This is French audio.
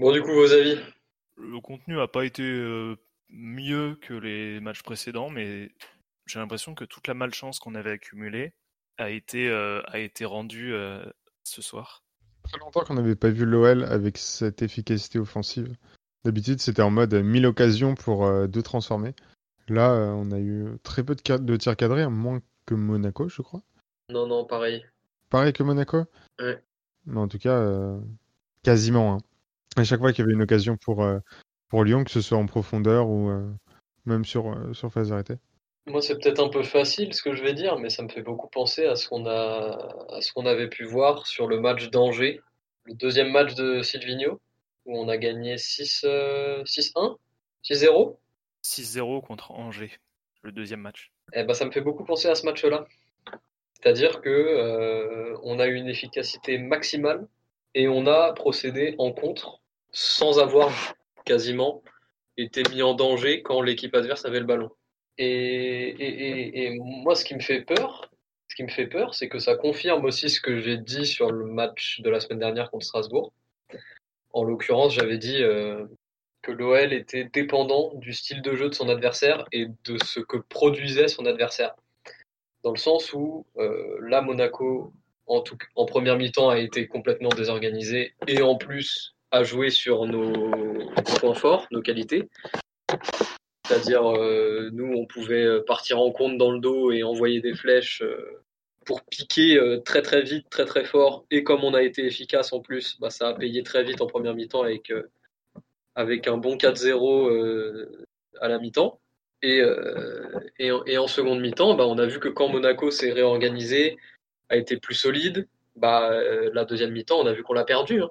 Bon, du coup, vos avis Le contenu n'a pas été euh, mieux que les matchs précédents, mais j'ai l'impression que toute la malchance qu'on avait accumulée a été, euh, a été rendue euh, ce soir. Très longtemps qu'on n'avait pas vu l'OL avec cette efficacité offensive. D'habitude, c'était en mode 1000 occasions pour deux transformer. Là, on a eu très peu de, de tirs cadrés, moins que Monaco, je crois. Non, non, pareil. Pareil que Monaco? Ouais. Mais en tout cas, quasiment. Hein. À chaque fois qu'il y avait une occasion pour, pour Lyon, que ce soit en profondeur ou même sur, sur phase arrêtée. Moi, c'est peut-être un peu facile ce que je vais dire, mais ça me fait beaucoup penser à ce qu'on a, à ce qu'on avait pu voir sur le match d'Angers, le deuxième match de Silvino, où on a gagné 6, 6-1, 6-0. 6-0 contre Angers, le deuxième match. Eh ben, ça me fait beaucoup penser à ce match-là. C'est-à-dire que euh, on a eu une efficacité maximale et on a procédé en contre sans avoir quasiment été mis en danger quand l'équipe adverse avait le ballon. Et, moi, ce qui me fait peur, ce qui me fait peur, c'est que ça confirme aussi ce que j'ai dit sur le match de la semaine dernière contre Strasbourg. En l'occurrence, j'avais dit euh, que l'OL était dépendant du style de jeu de son adversaire et de ce que produisait son adversaire. Dans le sens où euh, là, Monaco, en, tout, en première mi-temps, a été complètement désorganisé et en plus a joué sur nos points forts, nos qualités. C'est-à-dire, euh, nous, on pouvait euh, partir en compte dans le dos et envoyer des flèches euh, pour piquer très très vite, très très fort. Et comme on a été efficace en plus, bah, ça a payé très vite en première mi-temps avec, avec un bon 4-0 à la mi-temps. Et, et, en seconde mi-temps, bah, on a vu que quand Monaco s'est réorganisé, a été plus solide, bah, la deuxième mi-temps, on a vu qu'on l'a perdu. Hein.